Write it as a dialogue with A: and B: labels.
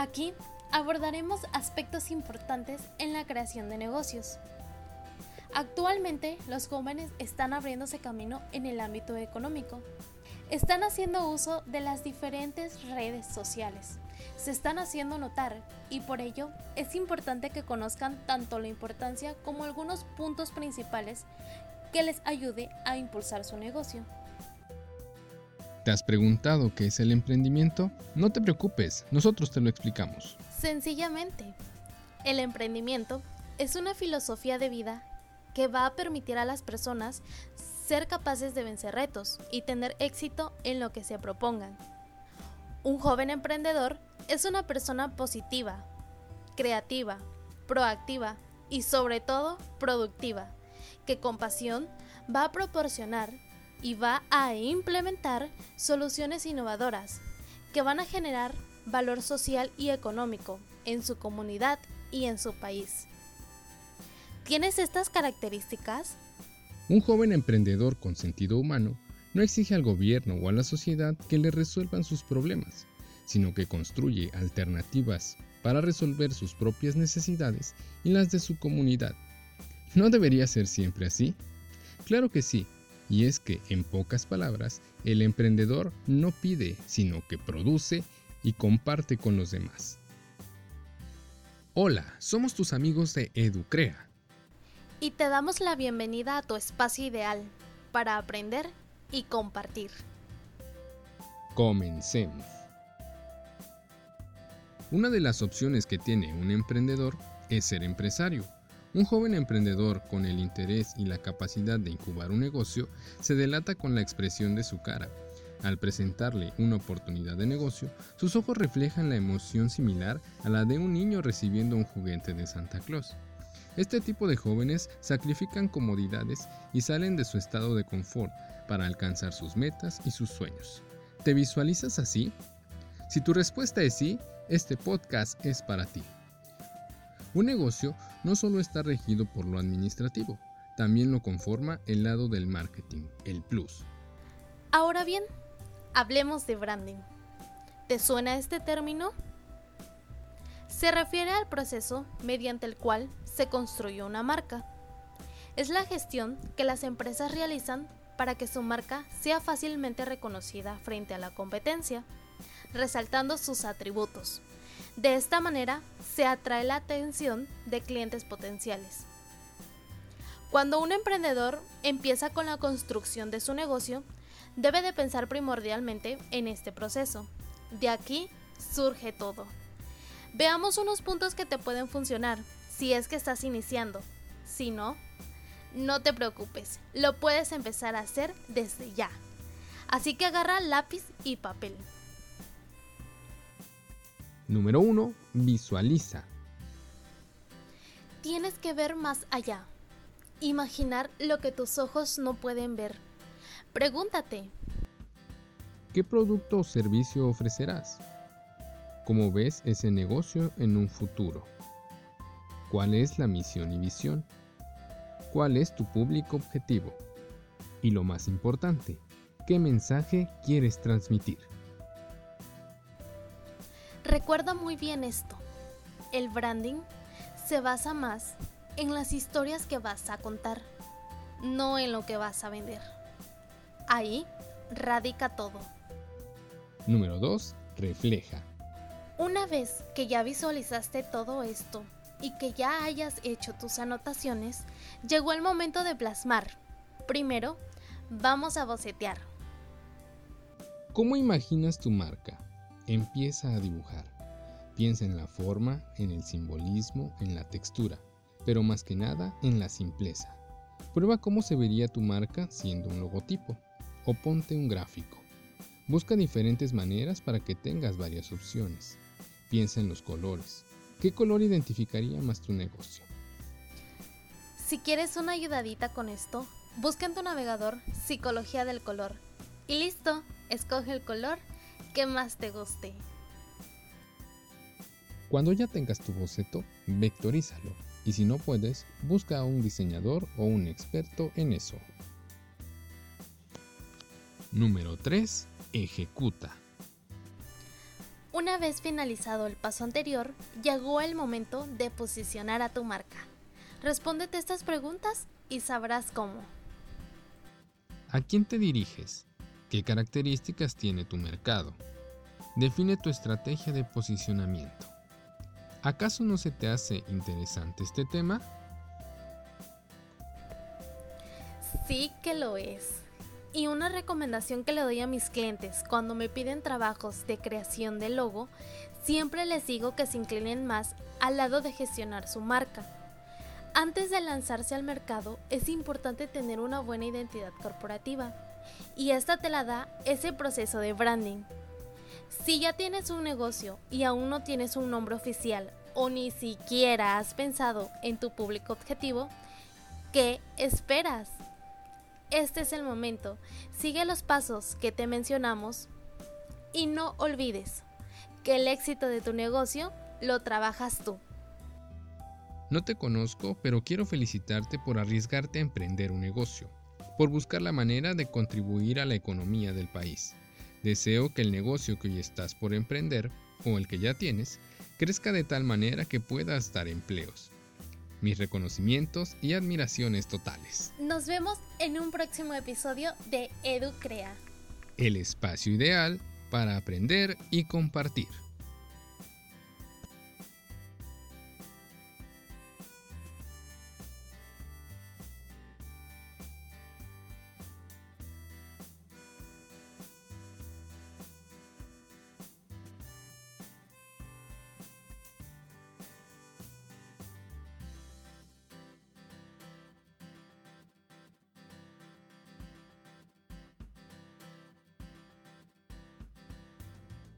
A: Aquí abordaremos aspectos importantes en la creación de negocios. Actualmente los jóvenes están abriéndose camino en el ámbito económico. Están haciendo uso de las diferentes redes sociales. Se están haciendo notar y por ello es importante que conozcan tanto la importancia como algunos puntos principales que les ayude a impulsar su negocio.
B: ¿Te has preguntado qué es el emprendimiento? No te preocupes, nosotros te lo explicamos.
A: Sencillamente, el emprendimiento es una filosofía de vida que va a permitir a las personas ser capaces de vencer retos y tener éxito en lo que se propongan. Un joven emprendedor es una persona positiva, creativa, proactiva y sobre todo productiva, que con pasión va a proporcionar y va a implementar soluciones innovadoras que van a generar valor social y económico en su comunidad y en su país. ¿Tienes estas características?
B: Un joven emprendedor con sentido humano no exige al gobierno o a la sociedad que le resuelvan sus problemas, sino que construye alternativas para resolver sus propias necesidades y las de su comunidad. ¿No debería ser siempre así? Claro que sí, y es que, en pocas palabras, el emprendedor no pide, sino que produce y comparte con los demás. Hola, somos tus amigos de Educrea.
A: Y te damos la bienvenida a tu espacio ideal para aprender y compartir.
B: Comencemos. Una de las opciones que tiene un emprendedor es ser empresario. Un joven emprendedor con el interés y la capacidad de incubar un negocio se delata con la expresión de su cara. Al presentarle una oportunidad de negocio, sus ojos reflejan la emoción similar a la de un niño recibiendo un juguete de Santa Claus. Este tipo de jóvenes sacrifican comodidades y salen de su estado de confort para alcanzar sus metas y sus sueños. ¿Te visualizas así? Si tu respuesta es sí, este podcast es para ti. Un negocio no solo está regido por lo administrativo, también lo conforma el lado del marketing, el plus.
A: Ahora bien, hablemos de branding. ¿Te suena este término? Se refiere al proceso mediante el cual se construye una marca. Es la gestión que las empresas realizan para que su marca sea fácilmente reconocida frente a la competencia, resaltando sus atributos. De esta manera se atrae la atención de clientes potenciales. Cuando un emprendedor empieza con la construcción de su negocio, debe de pensar primordialmente en este proceso. De aquí surge todo. Veamos unos puntos que te pueden funcionar si es que estás iniciando. Si no, no te preocupes, lo puedes empezar a hacer desde ya. Así que agarra lápiz y papel.
B: Número 1. Visualiza.
A: Tienes que ver más allá. Imaginar lo que tus ojos no pueden ver. Pregúntate.
B: ¿Qué producto o servicio ofrecerás? ¿Cómo ves ese negocio en un futuro? ¿Cuál es la misión y visión? ¿Cuál es tu público objetivo? Y lo más importante, ¿qué mensaje quieres transmitir?
A: Recuerda muy bien esto. El branding se basa más en las historias que vas a contar, no en lo que vas a vender. Ahí radica todo.
B: Número 2. Refleja.
A: Una vez que ya visualizaste todo esto y que ya hayas hecho tus anotaciones, llegó el momento de plasmar. Primero, vamos a bocetear.
B: ¿Cómo imaginas tu marca? Empieza a dibujar. Piensa en la forma, en el simbolismo, en la textura, pero más que nada en la simpleza. Prueba cómo se vería tu marca siendo un logotipo o ponte un gráfico. Busca diferentes maneras para que tengas varias opciones. Piensa en los colores. ¿Qué color identificaría más tu negocio?
A: Si quieres una ayudadita con esto, busca en tu navegador Psicología del Color. Y listo, escoge el color que más te guste.
B: Cuando ya tengas tu boceto, vectorízalo. Y si no puedes, busca a un diseñador o un experto en eso. Número 3. Ejecuta.
A: Una vez finalizado el paso anterior, llegó el momento de posicionar a tu marca. Respóndete estas preguntas y sabrás cómo.
B: ¿A quién te diriges? ¿Qué características tiene tu mercado? Define tu estrategia de posicionamiento. ¿Acaso no se te hace interesante este tema?
A: Sí que lo es. Y una recomendación que le doy a mis clientes cuando me piden trabajos de creación de logo, siempre les digo que se inclinen más al lado de gestionar su marca. Antes de lanzarse al mercado es importante tener una buena identidad corporativa y esta te la da ese proceso de branding. Si ya tienes un negocio y aún no tienes un nombre oficial o ni siquiera has pensado en tu público objetivo, ¿qué esperas? Este es el momento. Sigue los pasos que te mencionamos y no olvides que el éxito de tu negocio lo trabajas tú.
B: No te conozco, pero quiero felicitarte por arriesgarte a emprender un negocio, por buscar la manera de contribuir a la economía del país. Deseo que el negocio que hoy estás por emprender, o el que ya tienes, crezca de tal manera que puedas dar empleos mis reconocimientos y admiraciones totales.
A: Nos vemos en un próximo episodio de EduCrea.
B: El espacio ideal para aprender y compartir.